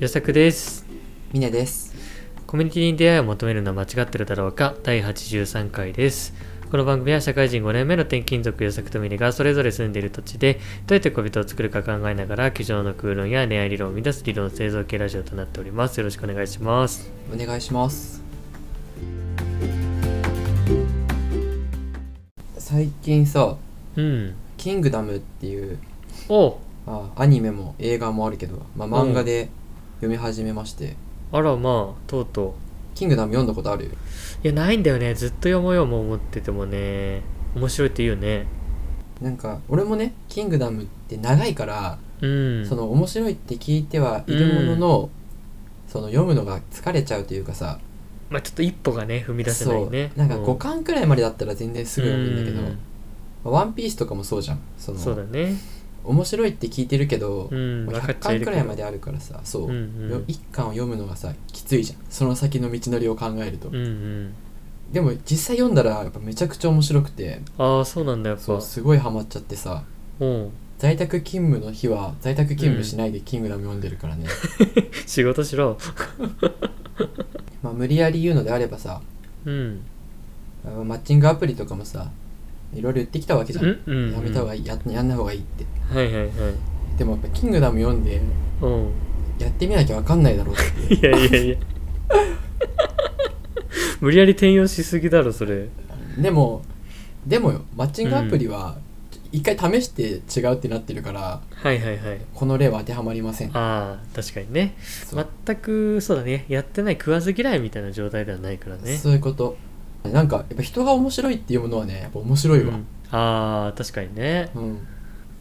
よさくです。ミネです。コミュニティに出会いを求めるのは間違ってるだろうか？第83回です。この番組は社会人5年目の転勤族よさくとミネがそれぞれ住んでいる土地でどうやって恋人を作るか考えながら机上の空論や恋愛理論を生み出す理論製造系ラジオとなっております。よろしくお願いします。お願いします。最近さ、うん。キングダムっていうお。あアニメも映画もあるけど、まあ、漫画で読み始めまして、あらまあとうとキングダム読んだことある？ういやないんだよね。ずっと読もうよも思っててもね。面白いって言うよね。なんか俺もねキングダムって長いから、うん。その面白いって聞いてはいるものの、その読むのが疲れちゃうというかさ。まあちょっと一歩がね踏み出せないね。そう。なんかう5巻くらいまでだったら全然すぐ読むんだけど、うん。まあワンピースとかもそうじゃん。そのそうだね面白いって聞いてるけど、うんもう100分かっちゃいるけど。巻くらいまであるからさそう、うんうん。よ一巻を読むのがさきついじゃん。その先の道のりを考えると、うんうん。でも実際読んだらやっぱめちゃくちゃ面白くて。ああそうなんだやっぱ。そうすごいハマっちゃってさ。うん。在宅勤務の日は在宅勤務しないで「キングダム」読んでるからね、仕事しろ。まあ無理やり言うのであればさうん。あマッチングアプリとかもさいろいろ言ってきたわけじゃん、うんうんうん。やめた方がいいややんない方がいいって。はいはいはい。でもやっぱ「キングダム」読んでうん。やってみなきゃ分かんないだろうって。いやいやいや。無理やり転用しすぎだろそれ。でもでもよマッチングアプリは一回試して違うってなってるから、はいはいはい。この例は当てはまりません。ああ確かにね。全くそうだね。やってない食わず嫌いみたいな状態ではないからね。そういうことなんかやっぱ人が面白いっていうものはねやっぱ面白いわ、うん。ああ確かにね。うん。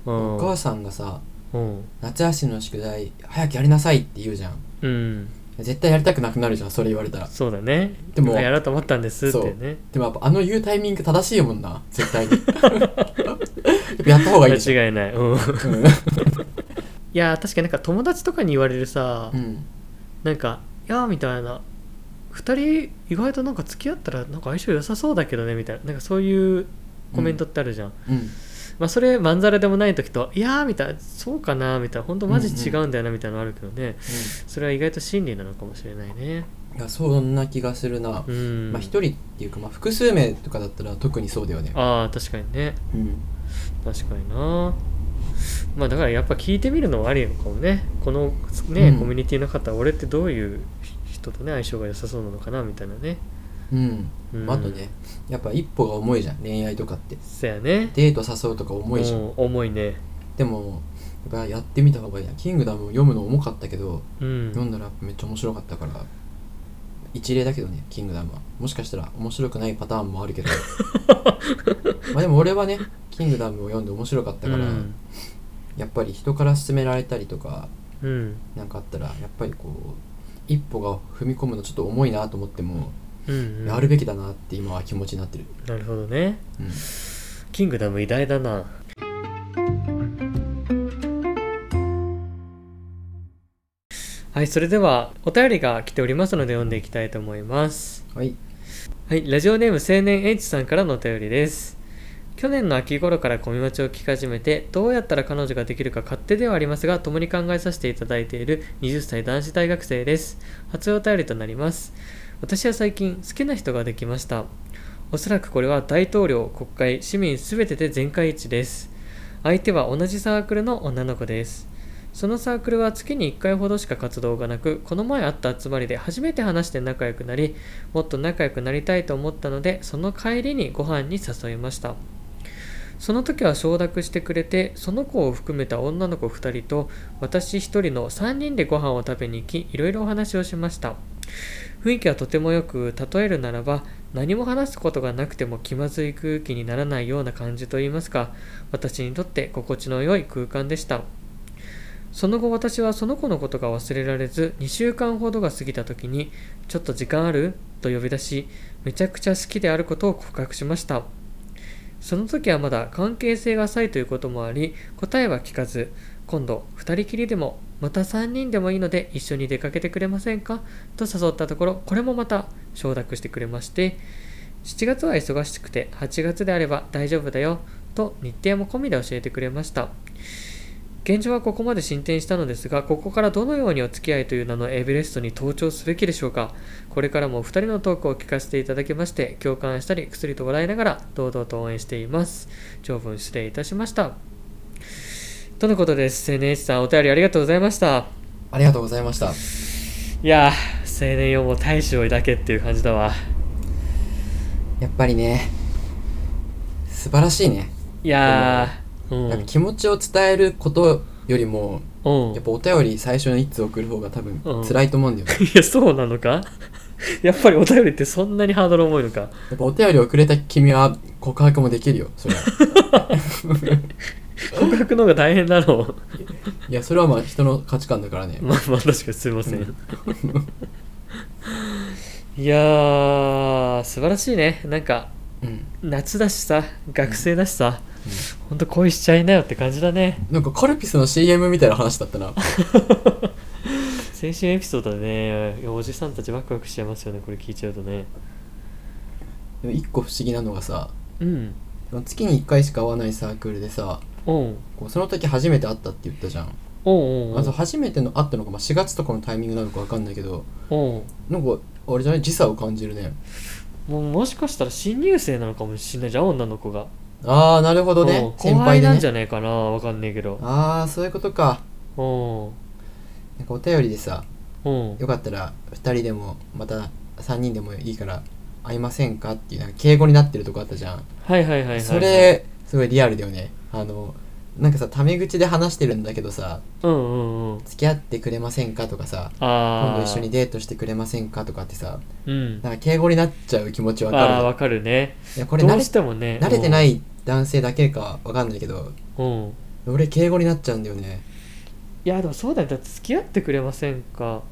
うん。お母さんがさうん。夏休みの宿題早くやりなさいって言うじゃん。うん。絶対やりたくなくなるじゃんそれ言われたら。そうだね。でも今やろうと思ったんですってね。でもやっぱあの言うタイミング正しいもんな絶対に。やった方がいい間違いない。うん。いうん。や確かになんか友達とかに言われるさ、うん。なんか「いや」みたいな2人意外となんか付き合ったらなんか相性良さそうだけどねみたいな。なんかそういうコメントってあるじゃん、うん。まあそれまんざらでもない時と「いや」みたいな「そうかな」みたいな。本当マジ違うんだよなみたいなのあるけどね、それは意外と真理なのかもしれないね。いやそんな気がするな、うん。まあ一人っていうかまあ複数名とかだったら特にそうだよね。ああ確かにね。うん。確かにな。まあだからやっぱ聞いてみるのはありなのかもね。このね、うん。コミュニティの方俺ってどういう人とね相性が良さそうなのかなみたいなね。うん、うん。あとねやっぱ一歩が重いじゃん恋愛とかって。そやね。デート誘うとか重いじゃん。うん重いね。でもやっぱやってみた方がいいな。キングダムを読むの重かったけどうん。読んだらめっちゃ面白かったから一例だけどねキングダムは。もしかしたら面白くないパターンもあるけど。まあでも俺はねキングダムを読んで面白かったから、うん。やっぱり人から勧められたりとかうん。なんかあったらやっぱりこう一歩が踏み込むのちょっと重いなと思っても、うん、うん、やるべきだなって今は気持ちになってる、なるほどね。うん、キングダム偉大だな。はいそれではお便りが来ておりますので読んでいきたいと思います。はい。はい、ラジオネーム青年 H さんからのお便りです。去年の秋頃からコミマチを聞き始めて、どうやったら彼女ができるか勝手ではありますが、共に考えさせていただいている20歳男子大学生です。初お便りとなります。私は最近好きな人ができました。おそらくこれは大統領、国会、市民すべてで全会一致です。相手は同じサークルの女の子です。そのサークルは月に1回ほどしか活動がなく、この前あった集まりで初めて話して仲良くなり、もっと仲良くなりたいと思ったので、その帰りにご飯に誘いました。その時は承諾してくれて、その子を含めた女の子2人と私1人の3人でご飯を食べに行き、いろいろお話をしました。雰囲気はとてもよく、例えるならば、何も話すことがなくても気まずい空気にならないような感じといいますか、私にとって心地の良い空間でした。その後私はその子のことが忘れられず2週間ほどが過ぎた時に「ちょっと時間ある?」と呼び出しめちゃくちゃ好きであることを告白しましたその時はまだ関係性が浅いということもあり答えは聞かず今度2人きりでもまた3人でもいいので一緒に出かけてくれませんか？と誘ったところこれもまた承諾してくれまして7月は忙しくて8月であれば大丈夫だよと日程も込みで教えてくれました。現状はここまで進展したのですがここからどのようにお付き合いという名のエベレストに登頂すべきでしょうか。これからもお二人のトークを聞かせていただきまして共感したり薬と笑いながら堂々と応援しています。長文失礼いたしました。とのことです。NH さんお便りありがとうございました。ありがとうございました。いやー青年よも大志を抱けっていう感じだわ。やっぱりね素晴らしいね、いやーうん。気持ちを伝えることよりもうん。やっぱお便り最初の1通送る方が多分うん。辛いと思うんだよね、いやそうなのか？やっぱりお便りってそんなにハードル重いのか？やっぱお便りをくれた君は告白もできるよそれは。告白の方が大変だろういやそれはまあ人の価値観だからね。まあまあ確かにすいません、いやー素晴らしいね。なんかうん、夏だしさ学生だしさ、ほん。と恋しちゃいなよって感じだね。なんかカルピスの CM みたいな話だったな。青春エピソードでねおじさんたちワクワクしちゃいますよねこれ聞いちゃうとね。でも一個不思議なのがさうん。月に1回しか会わないサークルでさこうその時初めて会ったって言ったじゃん。おう初めての会ったのが、まあ、4月とかのタイミングなのか分かんないけどおう。なんかあれじゃない？時差を感じるね。もうもしかしたら新入生なのかもしれないじゃん女の子がああなるほどね。うん先後輩輩でね。なんじゃねえかな。わかんねえけど。ああそういうことか。おうなんかお便りでさおうよかったら2人でもまた3人でもいいから会いませんか？っていうなんか敬語になってるとこあったじゃん。はいはいはいはいはい。それすごいリアルだよね。あのなんかさタメ口で話してるんだけどさうんうんうん。付き合ってくれませんかとかさああ今度一緒にデートしてくれませんかとかってさうん。なんか敬語になっちゃう気持ちわかるああわかるね。いやこれ慣れしてもね。慣れてないい男性だけかわかんないけどうん、うん俺敬語になっちゃうんだよね。いやでもそうだよ。だって付き合ってくれませんか。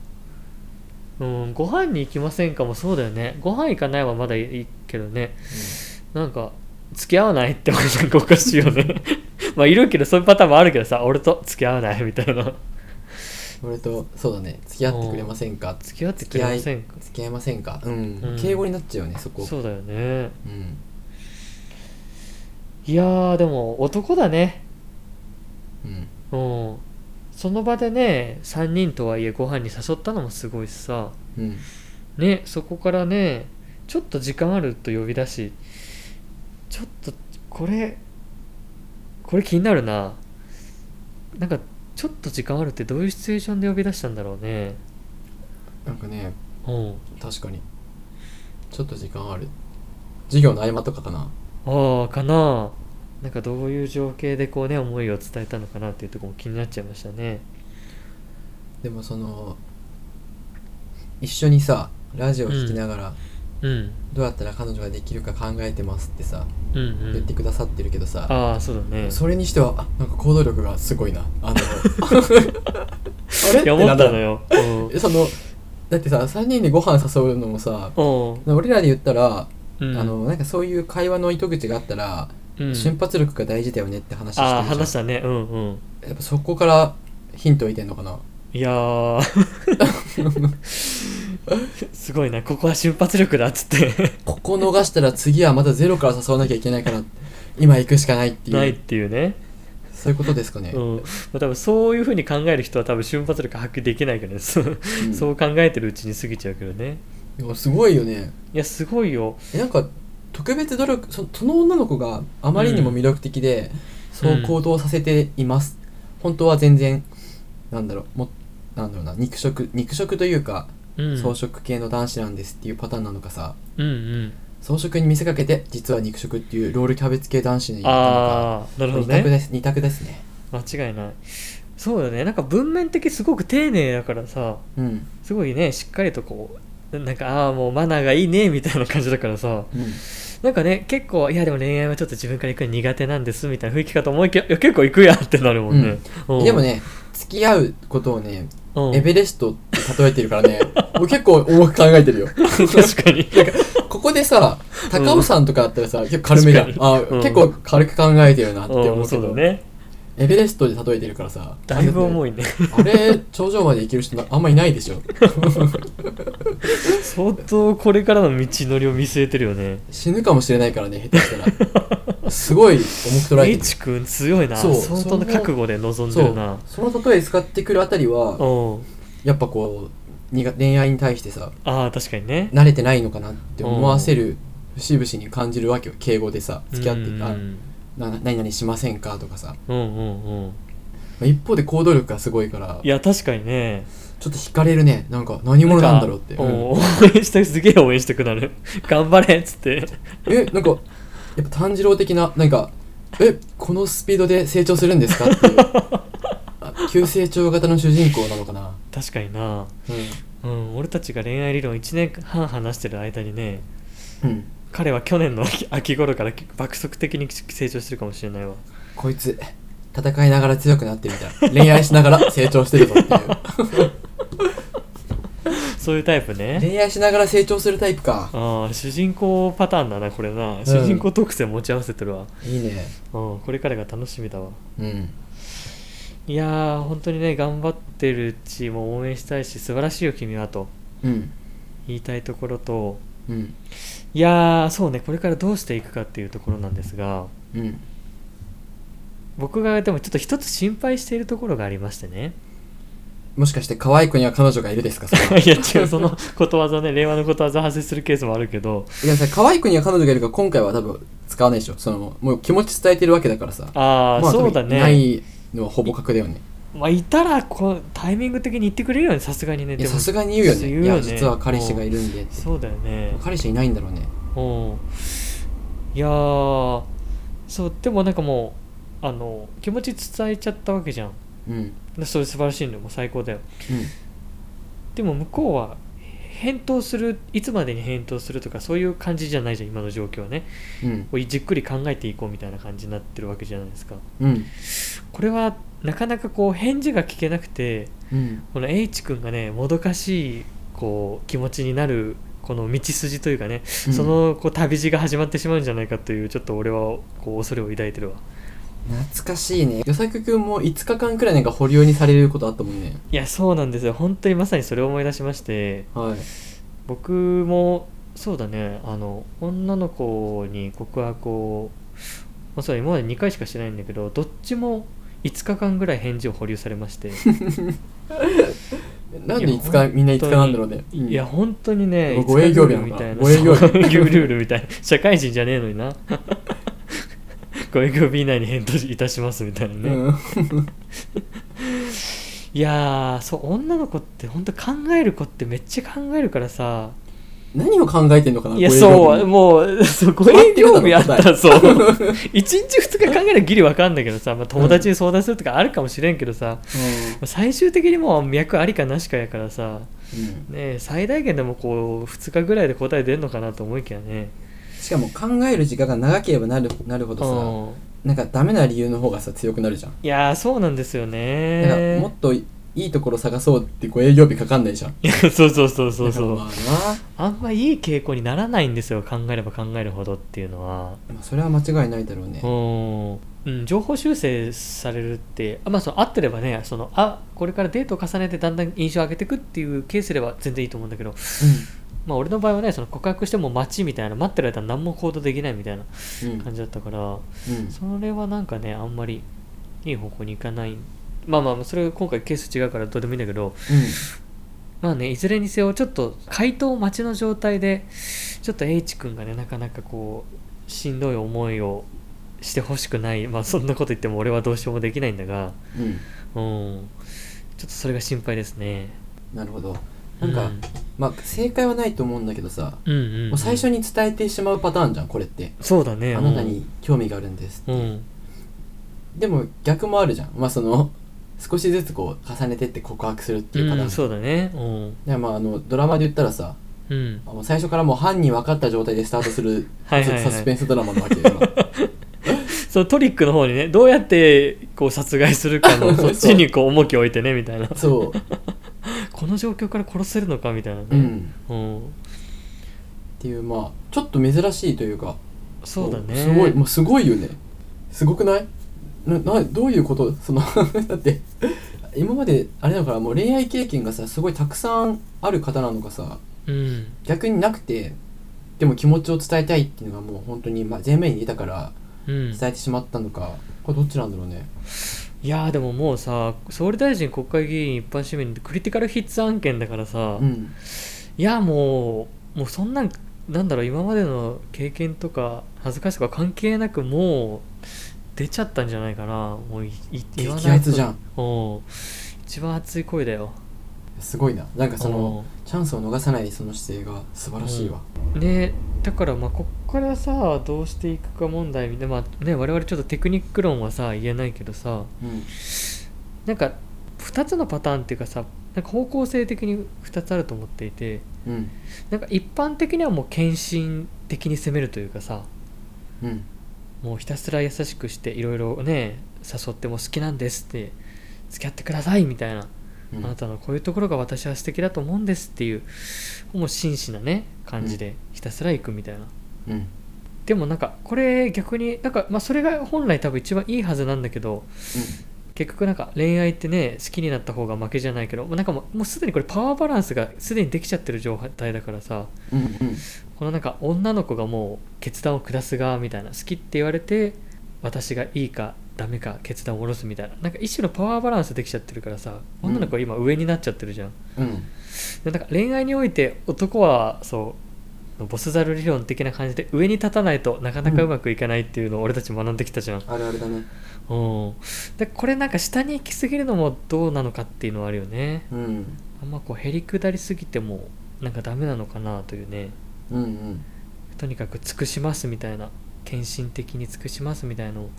うんご飯に行きませんかもそうだよね。ご飯行かないはまだいいけどね。なんか付き合わないってなんかおかしいよねまあいるけどそういうパターンもあるけどさ俺と付き合わないみたいな。俺とそうだね。付き合ってくれませんか？付き合ってくれませんか？付き合いませんか？うん、うん。敬語になっちゃうよねそこ。そうだよね。うん。いやーでも男だね。うん。うん。その場でね3人とはいえご飯に誘ったのもすごいしさ。うん。ねそこからねちょっと時間あると呼び出しちょっとこれこれ気になるな。なんかちょっと時間あるってどういうシチュエーションで呼び出したんだろうね。なんかねうん。確かに。ちょっと時間ある。授業の合間とかかな。ああかな。なんかどういう情景でこうね思いを伝えたのかなっていうところも気になっちゃいましたね。でもその一緒にさラジオ聞きながら、うん。どうやったら彼女ができるか考えてますってさ、うんうん。言ってくださってるけどさああそうだね。それにしてはあなんか行動力がすごいな。あのあれ？いや思ったのよ。よそのだってさ3人でご飯誘うのもさ俺らで言ったら、うん。あのなんかそういう会話の糸口があったら、うん。瞬発力が大事だよねって話してるじゃん。ああ話したね。うんうん。やっぱそこからヒントを得てんのかな。いやー すごいなここは瞬発力だっつって。ここ逃したら次はまたゼロから誘わなきゃいけないから今行くしかないっていう。ないっていうね、そういうことですかね、うん。まあ、多分そういうふうに考える人は多分瞬発力発揮できないからねそううん。そう考えてるうちに過ぎちゃうけどね。でもすごいよね。いやすごいよ。えなんか特別努力そその女の子があまりにも魅力的で、そう行動させています、本当は全然なんだろうもなんだろうな肉食肉食というか、うん草食系の男子なんですっていうパターンなのかさ。うんうん。草食に見せかけて実は肉食っていうロールキャベツ系男子にいたのか。ああなるほど二択ねです。二択ですね。間違いない。そうだね。なんか文面的すごく丁寧だからさ。うん。すごいねしっかりとこうなんかああもうマナーがいいねみたいな感じだからさ。うん。なんかね結構いやでも恋愛はちょっと自分から行くの苦手なんですみたいな雰囲気かと思いきや結構行くやんってなるもんね、うん。でもね付き合うことをねうん。エベレストって例えてるからね。俺結構重く考えてるよ。確かに。ここでさ高尾山とかだったらさ結構軽めじゃん、あ、うん。結構軽く考えてるなって思ううんけど、そうだねエベレストで例えてるからさ。だいぶ重いいね。あれ頂上まで行ける人なあんまいないでしょ。相当これからの道のりを見据えてるよね。死ぬかもしれないからね下手したら。すごい重く捉えてる。H 君強いな。そう。相当の覚悟で臨んでるな。その例え使ってくるあたりはやっぱこう恋愛に対してさああ確かにね。慣れてないのかなって思わせる節々に感じるわけよ。敬語でさ付き合ってうん。あな何々しませんかとかさ。うんうんうん。まあ一方で行動力がすごいから。いや確かにね。ちょっと惹かれるね。なんか何者なんだろうって、うん。応援したい すげえ応援したくなる。頑張れっつって。えなんかやっぱ炭治郎的ななんかえこのスピードで成長するんですかっていう。あ急成長型の主人公なのかな。確かにな。ううん俺たちが恋愛理論1年半話してる間にねん、うん、彼は去年の秋 秋頃から爆速的に成長してるかもしれないわ。こいつ戦いながら強くなってるみたい。な恋愛しながら成長してるぞっていう。そういうタイプね。恋愛しながら成長するタイプか。ああ主人公パターンだなこれな、主人公特性持ち合わせてるわ。いいね。うんこれからが楽しみだわ。うん。いやー本当にね頑張ってるチームを応援したいし素晴らしいよ君はとうん。言いたいところとうん。いやーそうね。これからどうしていくかっていうところなんですがうん。僕がでもちょっと一つ心配しているところがありましてね。もしかして可愛い子には彼女がいるですか？いや違うそのことわざね令和のことわざ発生するケースもあるけど。いやさ可愛い子には彼女がいるから今回は多分使わないでしょ。そのもう気持ち伝えてるわけだからさ。ああ、まそうだ多分いなねいのはほぼ確だよねまあいたらこうタイミング的に言ってくれるよねさすがにね。さすがに言うよね。言うよね。いや実は彼氏がいるんでそうだよね。彼氏いないんだろうね。うん。いやーそうでもなんかもうあの気持ち伝えちゃったわけじゃん。うん。それ素晴らしいのよ。もう最高だよ。でも向こうは返答するいつまでに返答するとかそういう感じじゃないじゃん今の状況はね。うん。じっくり考えていこうみたいな感じになってるわけじゃないですか。うん。これはなかなかこう返事が聞けなくてうん。この H 君がねもどかしいこう気持ちになるこの道筋というかね、うん。そのこう旅路が始まってしまうんじゃないかというちょっと俺はこう恐れを抱いてるわ。懐かしいね。与作くんも5日間くらいなんか保留にされることあったもんね。いやそうなんですよ。本当にまさにそれを思い出しまして。はい。僕もそうだね。あの女の子に告白を、まあ、そう今まで2回しかしてないんだけどどっちも5日間ぐらい返事を保留されまして。なんで5日みんな5日なんだろうね。いや本当にねごご営業日みたいな。ご営業日。ルールみたいな。社会人じゃねえのにな。ご営業日以内に返答いたしますみたいなね、うん。いやーそう女の子って本当考える子ってめっちゃ考えるからさ何を考えてんのかないやそうも。う そうご営業日あったらそう。1日2日考えるギリわかんないけどさ、まあ、友達に相談するとかあるかもしれんけどさ、まあ最終的にもう脈ありかなしかやからさうん。ねえ最大限でもこう2日ぐらいで答え出るのかなと思いきやね。しかも考える時間が長ければなるなるほどさうん。なんかダメな理由の方がさ強くなるじゃん。いやーそうなんですよねもっといいところ探そうってこう営業日かかんないじゃん。いやそうそうそうそうそう。ああんまいい傾向にならないんですよ考えれば考えるほどっていうのは。な、まあ、それは間違いないだろうね。うん、うん、情報修正されるってあまあその合ってればねそのあこれからデートを重ねてだんだん印象を上げていくっていうケースでは全然いいと思うんだけど。まあ俺の場合はねその告白しても待ちみたいな待ってる間何も行動できないみたいなうんうん感じだったから。うん。それはなんかねあんまりいい方向に行かないまあまあそれ今回ケース違うからどうでもいいんだけどまあねいずれにせよちょっと回答待ちの状態でちょっと H 君がねなかなかこうしんどい思いをしてほしくない。まあそんなこと言っても俺はどうしようもできないんだがうん。うん。うんちょっとそれが心配ですね。なるほど。なんか、うん。まあ正解はないと思うんだけどさ、うんうんうん。もう最初に伝えてしまうパターンじゃんこれって、そうだね。あなたに興味があるんですって、うん、うん。でも逆もあるじゃん。まあその少しずつこう重ねてって告白するっていうパターン、うん、そうだね。うん。でまああのドラマで言ったらさうん。最初からもう犯人分かった状態でスタートする はいサスペンスドラマなわけよ。今 そのトリックの方にねどうやってこう殺害するかの そっちにこう重きを置いてねみたいな。そう。この状況から殺せるのかみたいな。ねうん。うん、っていうまあちょっと珍しいというか。そうだね。すごいもうすごいよね。すごくない？ななどういうこと？その だって今まであれだからもう恋愛経験がさすごいたくさんある方なのかさうん。逆になくてでも気持ちを伝えたいっていうのがもう本当にまあ前面に出たからうん。伝えてしまったのか、これどっちなんだろうね？いやーでももうさ総理大臣国会議員一般市民クリティカルヒッツ案件だからさ、うん。いやもうもうそんなんなんだろう今までの経験とか恥ずかしさとか関係なくもう出ちゃったんじゃないかな。もういい言わない激アツじゃん。う。ん一番熱い声だよ。すごいな。なんかそのチャンスを逃さないその姿勢が素晴らしいわ、うん。ねだからまあこっからさどうしていくか問題みたいな。まあね我々ちょっとテクニック論はさ言えないけどさ。うん。なんか2つのパターンっていうかさなんか方向性的に2つあると思っていて。うん。なんか一般的にはもう献身的に攻めるというかさ。うんもうひたすら優しくしていろいろね誘っても好きなんですって付き合ってくださいみたいな、うん。あなたのこういうところが私は素敵だと思うんですっていうもう真摯なね感じでひたすら行くみたいな、うん。でもなんかこれ逆になんかまあそれが本来多分一番いいはずなんだけど結局なんか恋愛ってね好きになった方が負けじゃないけどもうなんかもうもうすでにこれパワーバランスがすでにできちゃってる状態だからさうんうん。このなんか女の子がもう決断を下す側みたいな好きって言われて私がいいかダメか決断を下ろすみたいななんか一種のパワーバランスできちゃってるからさ女の子は今上になっちゃってるじゃん、うん。でなんか恋愛において男はそうボスザル理論的な感じで上に立たないとなかなかうまくいかないっていうのを俺たち学んできたじゃん、あるあるだね。うん、でこれなんか下に行き過ぎるのもどうなのかっていうのはあるよね。うん。あんまこうへりくだりすぎてもなんかダメなのかなというね。うんうん。とにかく尽くしますみたいな献身的に尽くしますみたいの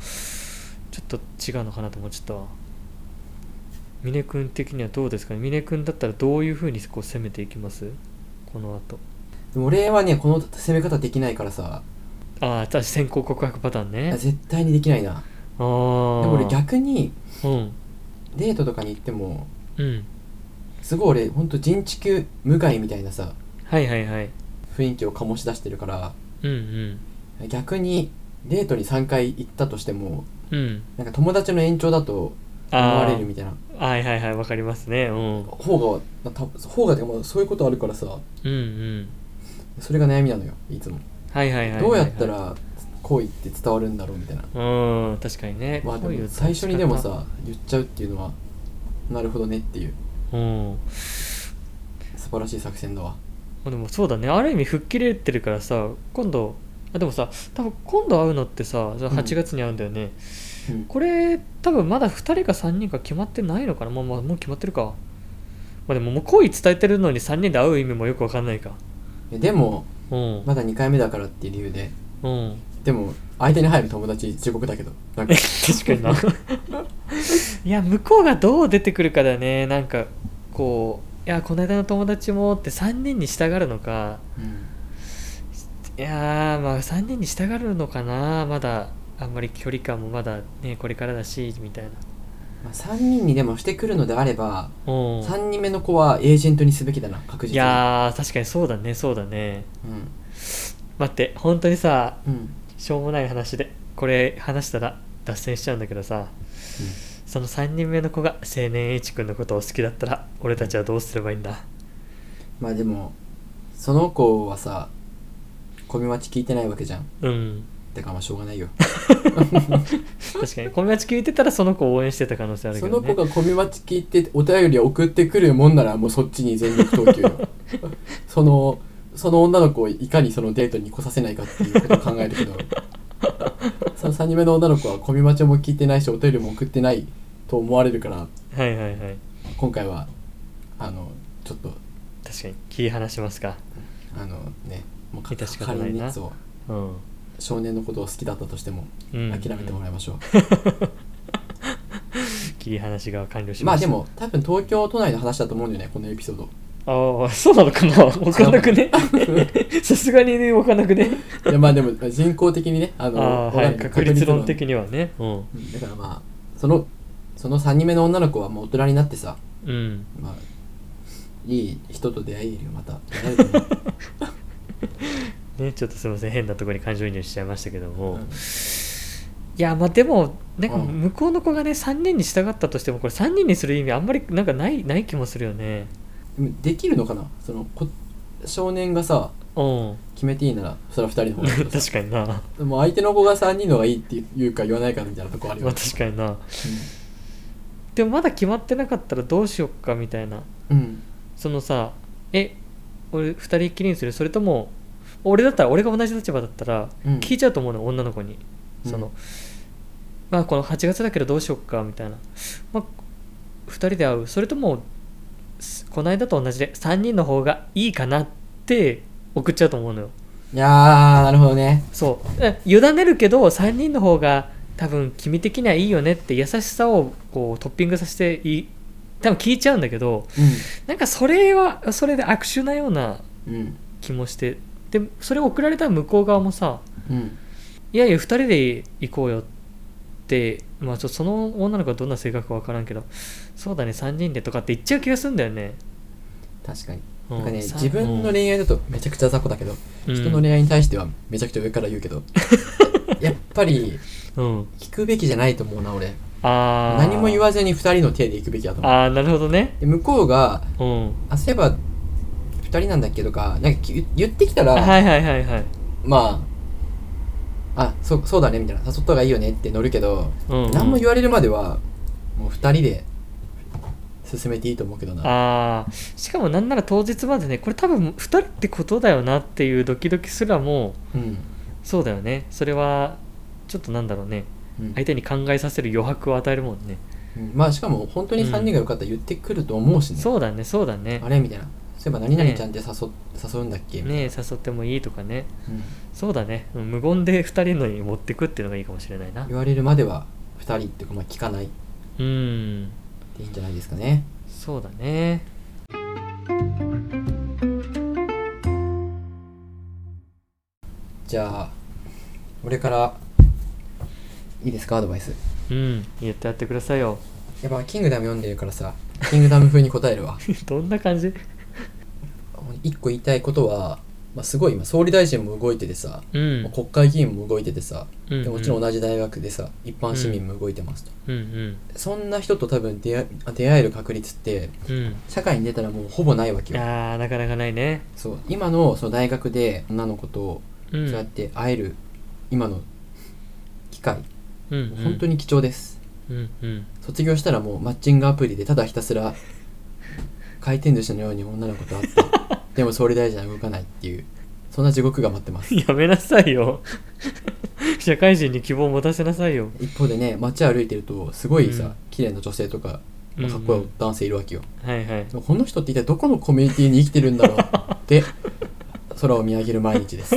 ちょっと違うのかなと思っちゃったわ。峰君的にはどうですかね？峰君だったらどういうふうにこう攻めていきます？この後でも俺はねこの攻め方できないからさ。ああ私先行告白パターンね。絶対にできないな。ああでも俺逆にうん。デートとかに行ってもうん。すごい俺ほんと人畜無害みたいなさはいはいはい。雰囲気を醸し出してるからうんうん。逆にデートに3回行ったとしてもうん。なんか友達の延長だと思われるみたいな。はいはいはいわかりますね。うん。方がた方がでもそういうことあるからさ。うんうんそれが悩みなのよいつも。はいはいはいはいはい。どうやったら好意って伝わるんだろうみたいな。うん確かにね。まあでも最初にでもさ言っちゃうっていうのはなるほどねっていう。うん。素晴らしい作戦だわ。まあでもそうだね。ある意味吹っ切れてるからさ今度あでもさ多分今度会うのってさじゃあ8月に会うんだよね、うん。これ多分まだ2人か3人か決まってないのかな。まあまあもう決まってるか。まあでももう好意伝えてるのに3人で会う意味もよくわかんないか。えでもうん。まだ2回目だからっていう理由で。うん。でも相手に入る友達地獄だけどなんか。確かにな。いや向こうがどう出てくるかだよね。なんかこういやこの間の友達もって3人に従うのか。うん。いやーまあ3人に従うのかな。まだあんまり距離感もまだねこれからだしみたいなまあ、3人にでもしてくるのであればうん。3人目の子はエージェントにすべきだな確実に。いやー確かにそうだねそうだね。うん。待って本当にさうん。しょうもない話でこれ話したら脱線しちゃうんだけどさその3人目の子が青年 H 君のことを好きだったら俺たちはどうすればいいんだ？まあでもその子はさ小見待ち聞いてないわけじゃん。うんてかまあしょうがないよ。確かに小町聞いてたらその子を応援してた可能性あるけどね。その子が小見待ち聞いてお便りを送ってくるもんならもうそっちに全力投球よ。そのその女の子をいかにそのデートに来させないかっていうことを考えるけど。その3人目の女の子は小見待ちも聞いてないしお便りも送ってないと思われるから。はいはいはい。今回はあのちょっと。確かに切り離しますか。あのねもう致し方ないな。仮にそう。うん、少年のことを好きだったとしてもうん、諦めてもらいましょう、切り離しが完了しまあでましたも多分東京都内の話だと思うんだよねこのエピソード。ああそうなのかな？分かんなくね？さすがにね分かんなくね？いやまあでも人口的にねあのああはい。確率論確的にはね。うん。うん。だからまあそのその3人目の女の子はもう大人になってさうん。まあいい人と出会えるよまた ねちょっとすみません。変なところに感情移入しちゃいましたけども、うん。いやまあでもなんかうん。向こうの子がね3人に従ったとしてもこれ3人にする意味あんまりなんかないない気もするよね。できるのかな？そのこ少年がさうん。決めていいならそれは2人の方が 確かにな。も相手の子が3人の方がいいって言うか言わないかみたいなとこあるよあね、確かにな。でもまだ決まってなかったらどうしよっかみたいな。うん、うんそのさえ俺2人きりにする？それとも俺だったら俺が同じ立場だったらうん。聞いちゃうと思うの女の子に。うん。その、まあこの8月だけどどうしよっかみたいな、まあ、2人で会う。それともすこの間と同じで3人の方がいいかなって送っちゃうと思うのよ。いやーなるほどね。そう。え委ねるけど3人の方が多分君的にはいいよねって優しさをこうトッピングさせていい多分聞いちゃうんだけどなんかそれはそれで悪手なようなうんうん。気もしてでそれを送られた向こう側もさうん。いやいや2人で行こうよってまあちょその女の子はどんな性格か分からんけどそうだね3人でとかって言っちゃう気がするんだよね、確かに。うなんかねさ自分の恋愛だとめちゃくちゃ雑魚だけど、うん。人の恋愛に対してはめちゃくちゃ上から言うけど やっぱりうん。聞くべきじゃないと思うな俺。ああ何も言わずに2人の手で行くべきだと思う。ああなるほどね。で向こうがうん。あそういえば2人なんだっけとかなんか言言ってきたら、はいはいはいはい。まああそそうだねみたいな。誘った方がいいよねって乗るけど、うんうん。何も言われるまではもう2人で進めていいと思うけどな。ああしかもなんなら当日までねこれ多分2人ってことだよなっていうドキドキすらもうん、そうだよね。それはちょっとなんだろうね。うん。相手に考えさせる余白を与えるもんね。うん。まあしかも本当に3人がよかったら言ってくると思うしね、そうだねそうだね。あれみたいなそういえば何々ちゃんって誘,、誘うんだっけ？ねえ誘ってもいいとかね。うん。そうだね。うん無言で2人のに持ってくっていうのがいいかもしれないな。言われるまでは2人っていうかまあ聞かない。うん。でいいんじゃないですかね。そうだね。じゃあ俺からいいですかアドバイス？うん。言ってやってくださいよ。やっぱキングダム読んでるからさキングダム風に答えるわ。どんな感じ？一個言いたいことは、まあ、すごい今総理大臣も動いててさ、うん。国会議員も動いててさ、うんでもちろん同じ大学でさ一般市民も動いてますと、うん。うんそんな人と多分出会出会える確率ってうん。社会に出たらもうほぼないわけよ。あーなかなかないね。そう。今のその大学で女の子とうん。そうやって会える今の機会、うんうん。本当に貴重です。うんうん。卒業したらもうマッチングアプリでただひたすら回転寿司のように女の子と会って でも総理大臣は動かないっていう。そんな地獄が待ってます。やめなさいよ。社会人に希望を持たせなさいよ。一方でね街歩いてるとすごいさ、うん。綺麗な女性とか、うん。うんかっこいい男性いるわけよ、はいはい。この人って一体どこのコミュニティに生きてるんだろう？って空を見上げる毎日です。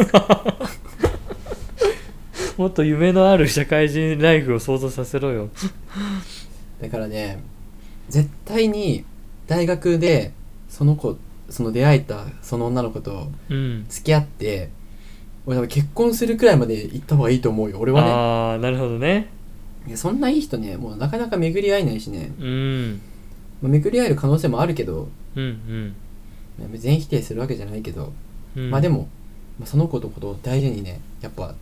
もっと夢のある社会人ライフを想像させろよ。だからね絶対に大学でその子その出会えたその女の子とうん。付き合って俺多分結婚するくらいまで行った方がいいと思うよ。俺はね。ああなるほどね。いやそんないい人ねもうなかなか巡り合えないしね、うん。まあ、巡り合える可能性もあるけどうんまあ全否定するわけじゃないけど、うん。まあでも、まあ、その子のことを大事にねやっぱ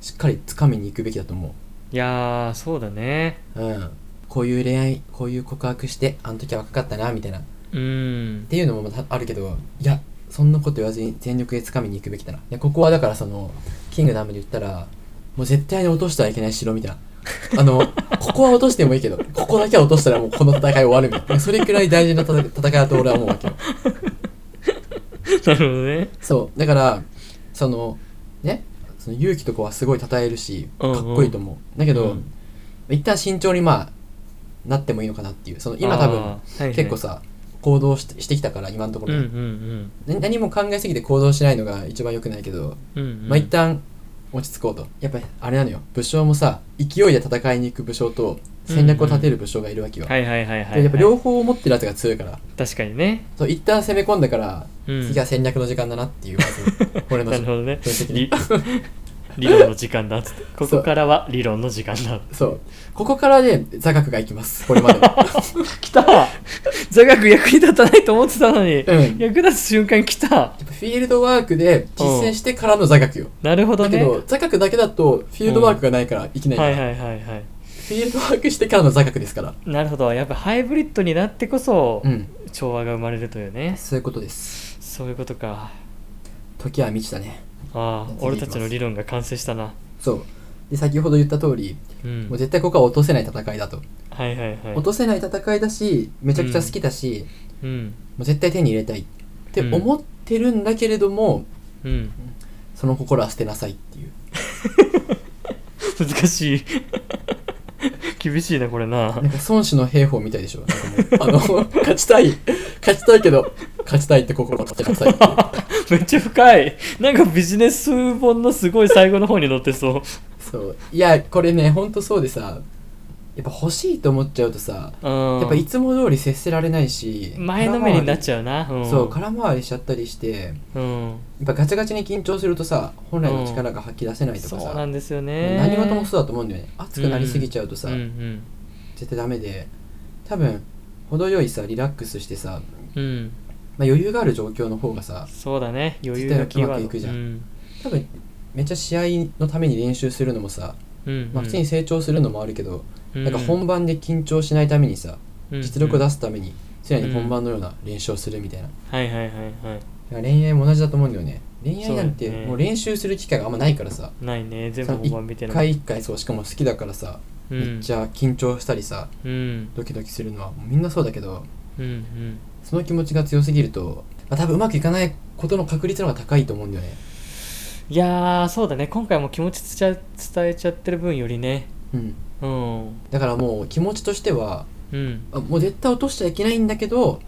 しっかり掴みに行くべきだと思いやーそうだね。ううん。こういう恋愛こういう告白してあの時は若かったなみたいな。っうん。ていうのもあるけどいやそんなこと言わずに全力で掴みに行くべきだな。いやここはだからそのキングダムで言ったらもう絶対に落としてはいけない城みたいな。あの ここは落としてもいいけどここだけは落としたらもうこの戦い終わるみたいな。それくらい大事な戦戦いだと俺は思うわけよ。なるほどね。そう。だからそのねその勇気とかはすごい称えるしかっうん。うんこいいと思う、だけど、うん。一旦慎重にまあなってもいいのかなっていう。その今多分はいはい。結構さ行動してしてきたから今のところ、うんうんな何も考えすぎて行動しないのが一番良くないけど、うんうん。うんまあ一旦落ち着こうと。やっぱりあれなのよ。武将もさ勢いで戦いに行く武将と戦略を立てる武将がいるわけよ、はいはいはいはい、でやっぱ両方持ってるやつが強いから。確かにね。そう一旦攻め込んだから、うん。次は戦略の時間だなっていうまず。俺のなるほどね理論の時間だっつって。ここからは理論の時間だ。そう。ここからね座学がいきます。これまで 来た。座学役に立たないと思ってたのに、うん。役立つ瞬間来た。フィールドワークで実践してからの座学よ。なるほどね。だけど座学だけだとフィールドワークがないからいきなり、はいはいはいはい。フィールドワークしてからの座学ですから。なるほど。やっぱハイブリッドになってこそ、うん。調和が生まれるというね。そういうことです。そういうことか。時は満ちたねああ次俺たちの理論が完成したな。そう。で先ほど言った通りうん。もう絶対ここは落とせない戦いだと、はいはいはい。落とせない戦いだしめちゃくちゃ好きだし、うん。もう絶対手に入れたい。って思ってるんだけれども、うん。その心は捨てなさいっていう。難しい 厳しいなこれな。なんか孫子の兵法みたいでしょ。なんかもうあの勝ちたい勝ちたいけど勝ちたいって心を捨てなさい めっちゃ深い。なんかビジネス本のすごい最後の方に載ってそう。そう。いやこれねほんとそうでさやっぱ欲しいと思っちゃうとさうん。やっぱいつも通り接せられないし前のめりになっちゃゃうな、うん、そう空回りしちゃったりしてうん。やっぱガチャガチャに緊張するとさ本来の力が発揮出せないとかさ、そうなんですよね。何事もそうだと思うんだよね。熱くなりすぎちゃうとさ、うんうん。絶対ダメで。多分程よいさリラックスしてさ、うん。まあ、余裕がある状況の方がさそうだね。余裕のキーワード絶対うまくいくじゃん。うん。多分めっちゃ試合のために練習するのもさ、うんまあ、普通に成長するのもあるけど、うんなんか本番で緊張しないためにさ、うん。実力を出すために常に本番のような練習をするみたいな、はいはいはいはい。恋愛も同じだと思うんだよね。恋愛なんてもう練習する機会があんまないからさ。ないね。全部本番見てる一回一回そうしかも好きだからさ、うん。めっちゃ緊張したりさうん。ドキドキするのはみんなそうだけどうんうん。その気持ちが強すぎると、まあ、多分うまくいかないことの確率の方が高いと思うんだよね。いやーそうだね。今回も気持ち伝えちゃってる分よりね。うんうんだからもう気持ちとしてはうん。あもう絶対落としちゃいけないんだけど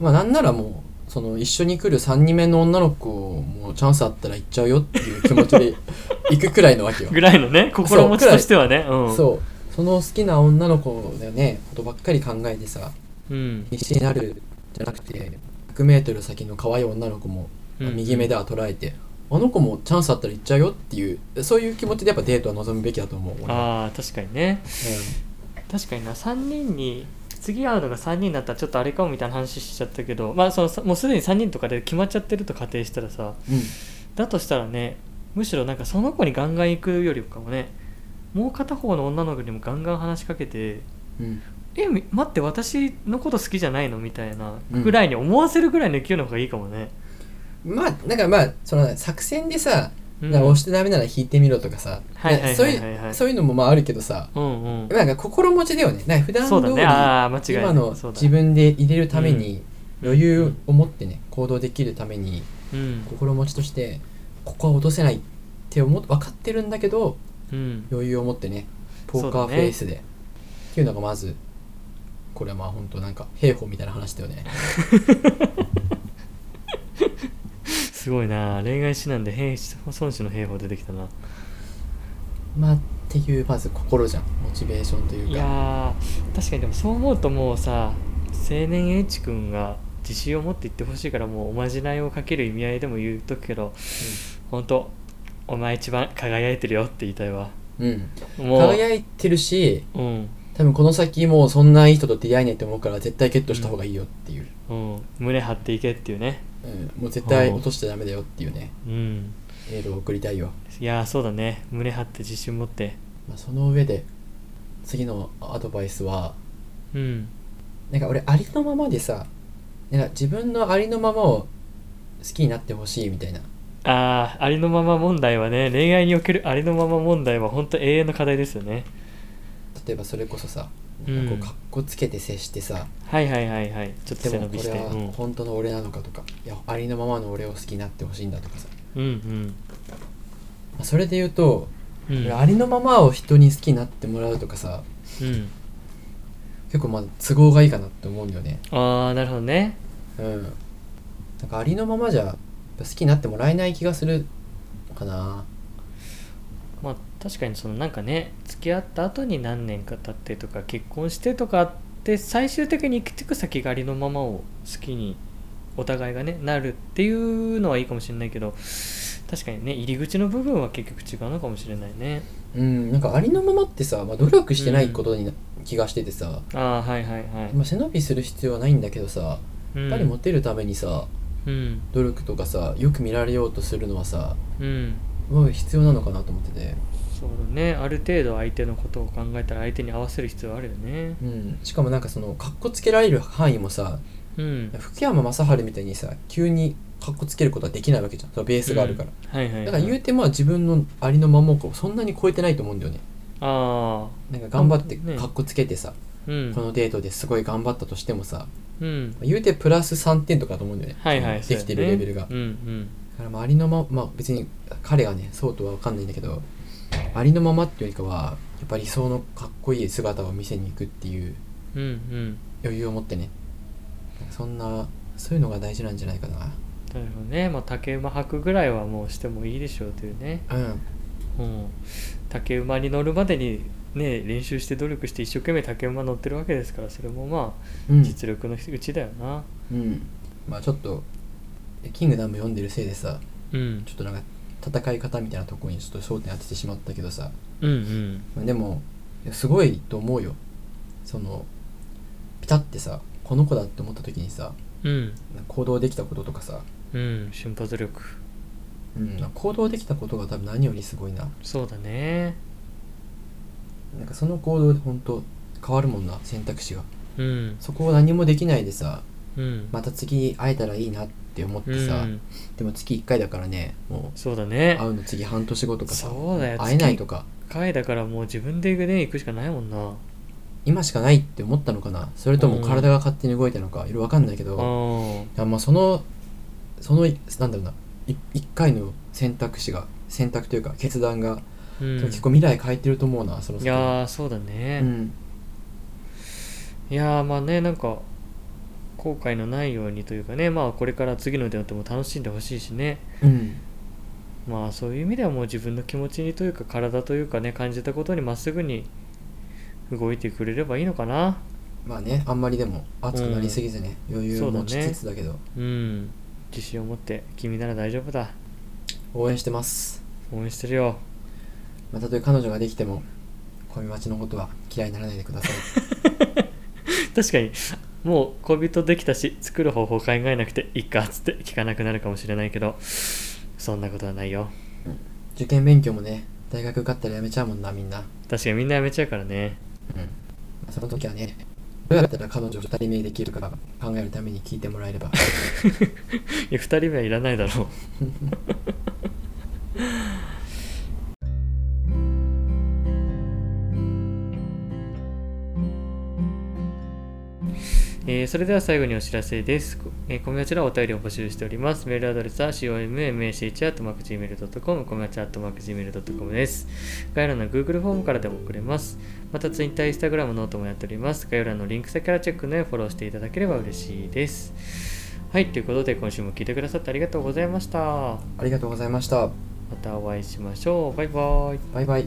まあなんならもうその一緒に来る3人目の女の子をもうチャンスあったら行っちゃうよっていう気持ちで 行くくらいのわけよ。ぐらいのね心持ちとしてはね。うん。そう。その好きな女の子だよねことばっかり考えてさうん。必死になるじゃなくて 100m 先の可愛い女の子も、右目では捉えて、あの子もチャンスあったら行っちゃうよっていうそういう気持ちでやっぱデートは望むべきだと思うああ確かにね。確かにな。3人に次会うのが3人になったらちょっとあれかもみたいな話しちゃったけどまあそのさもうすでに3人とかで決まっちゃってると仮定したらさうん、うん。だとしたらねむしろなんかその子にガンガン行くよりかもねもう片方の女の子にもガンガン話しかけてうん。えみ待って私のこと好きじゃないのみたいなうん。ぐらいに思わせるぐらいの勢いの方がいいかもね、まあなんかまあその作戦でさ、うん。押してダメなら引いてみろとかさ、そういうそういうのもまああるけどさ、うんうん。なんか心持ちだよね。なんか普段通り、ね。今の自分で入れるためにうん。余裕を持ってね行動できるためにうん。心持ちとしてここは落とせないって思っ分かってるんだけどうん。余裕を持ってね。ポーカーフェイスで、っていうのがまずこれはまあ本当なんか兵法みたいな話だよね すごいな。恋愛指南で兵孫子の兵法出てきたな。まあっていうまず心じゃん。モチベーションというか。いやー確かにでもそう思うともうさ青年 H 君が自信を持って言ってほしいからもうおまじないをかける意味合いでも言うとくけど本当お前一番輝いてるよって言いたいわ。うん、もう。輝いてるしうん。多分この先もうそんないい人と出会えないと思うから絶対ゲットした方がいいよっていう、うん。胸張っていけっていうねうん。もう絶対落としちゃダメだよっていうね。うん。エールを送りたいよ、いやーそうだね。胸張って自信持って。まあ、その上で次のアドバイスはうん。なんか俺ありのままでさなんか自分のありのままを好きになってほしいみたいな。ああありのまま問題はね恋愛におけるありのまま問題は本当永遠の課題ですよね。例えばそれこそさうん。こうかっこつけて接してさ、はいはいはいはい。ちょっとで背伸びして。もこれはうん。本当の俺なのかとか、いやありのままの俺を好きになってほしいんだとかさ、うんうん。まあ、それで言うと、うん。俺ありのままを人に好きになってもらうとかさ。うん。結構まあ都合がいいかなって思うんだよね。ああなるほどね。うん。なんかありのままじゃやっぱ好きになってもらえない気がするのかな。まあ確かにそのなんかね付き合った後に何年か経ってとか結婚してとかって最終的に生きてく先がありのままを好きにお互いがねなるっていうのはいいかもしれないけど確かにね入り口の部分は結局違うのかもしれないね。うんなんかありのままってさ、まあ、努力してないことにな、気がしててさ、ああはいはいはい、まあ、背伸びする必要はないんだけどさうん、やっぱりモテるためにさうん。努力とかさよく見られようとするのはさうん。もう必要なのかなと思ってて、そうだね。ある程度相手のことを考えたら相手に合わせる必要あるよね。うん、しかもなんかそのかっこつけられる範囲もさうん。福山雅治みたいにさ急にかっこつけることはできないわけじゃん。そのベースがあるから、うん。はいはい、はい、だから言うてまあ自分のありのままをそんなに超えてないと思うんだよね。あなんか頑張ってね。かっこつけてさ、あうん。このデートですごい頑張ったとしてもさうん。言うてプラス3点とかだと思うんだよね、はいはいできてるレベルが、そうやねうん。だからまあありのまま、まあ、別に彼がねそうとは分かんないんだけどありのままっていうよりかはやっぱり理想のかっこいい姿を見せに行くっていううんうん。うん余裕を持ってね。そんなそういうのが大事なんじゃないかな。なるほどね。まあ竹馬履くぐらいはもうしてもいいでしょうというね。うん。うん。竹馬に乗るまでにね練習して努力して一生懸命竹馬乗ってるわけですからそれもまあうん、実力のうちだよな。うん、まあちょっと「キングダム」読んでるせいでさうん。ちょっとなんか戦い方みたいなところにちょっと焦点当ててしまったけどさ、うんうん。まあ、でもすごいと思うよ。そのピタってさこの子だって思った時にさうん。行動できたこととかさ、うん瞬発力。うん、行動できたことが多分何よりすごいな。そうだね。なんかその行動で本当変わるもんな選択肢が。うん。そこを何もできないでさうん。また次会えたらいいなって思ってさ、うん。でも月1回だからねもそうだうね。会うの次半年後とかさそうだよ。会えないとか。回だからもう自分でね行くしかないもんな。今しかないって思ったのかな？それとも体が勝手に動いたのか？いろいろ分かんないけど、いあやまあそのそのなんだろうな。い一回の選択肢が選択というか決断が、うん。結構未来変えてると思うなそのいやーそうだね、うん。いやーまあねなんか後悔のないようにというかねまあこれから次のデートも楽しんでほしいしね。うん。まあそういう意味ではもう自分の気持ちにというか体というかね感じたことにまっすぐに動いてくれればいいのかな。まあねあんまりでも熱くなりすぎずね、余裕を持ちつつだけど。うん。自信を持って君なら大丈夫だ。応援してます。応援してるよ。まあ、たとえ彼女ができても恋待ちのことは嫌いにならないでください。確かにもう恋人できたし作る方法考えなくていいかっつって聞かなくなるかもしれないけどそんなことはないよ。受験勉強もね大学受かったらやめちゃうもんなみんな。確かにみんなやめちゃうからね。うん。まあその時はねどうやったら彼女を2人目できるか考えるために聞いてもらえれば。いや2人目はいらないだろう えーそれでは最後にお知らせです。えー、コミマチらお便りを募集しております。メールアドレスは commach.gmail.com、コミマチ .gmail.com です。概要欄の Google フォームからでも送れます。また Twitter、Instagram、 note もやっております。概要欄のリンク先からチェックの上フォローしていただければ嬉しいです。はい、ということで今週も聞いてくださってありがとうございました。まありがとうございましたまたお会いしましょう。バイバイ。バイバイ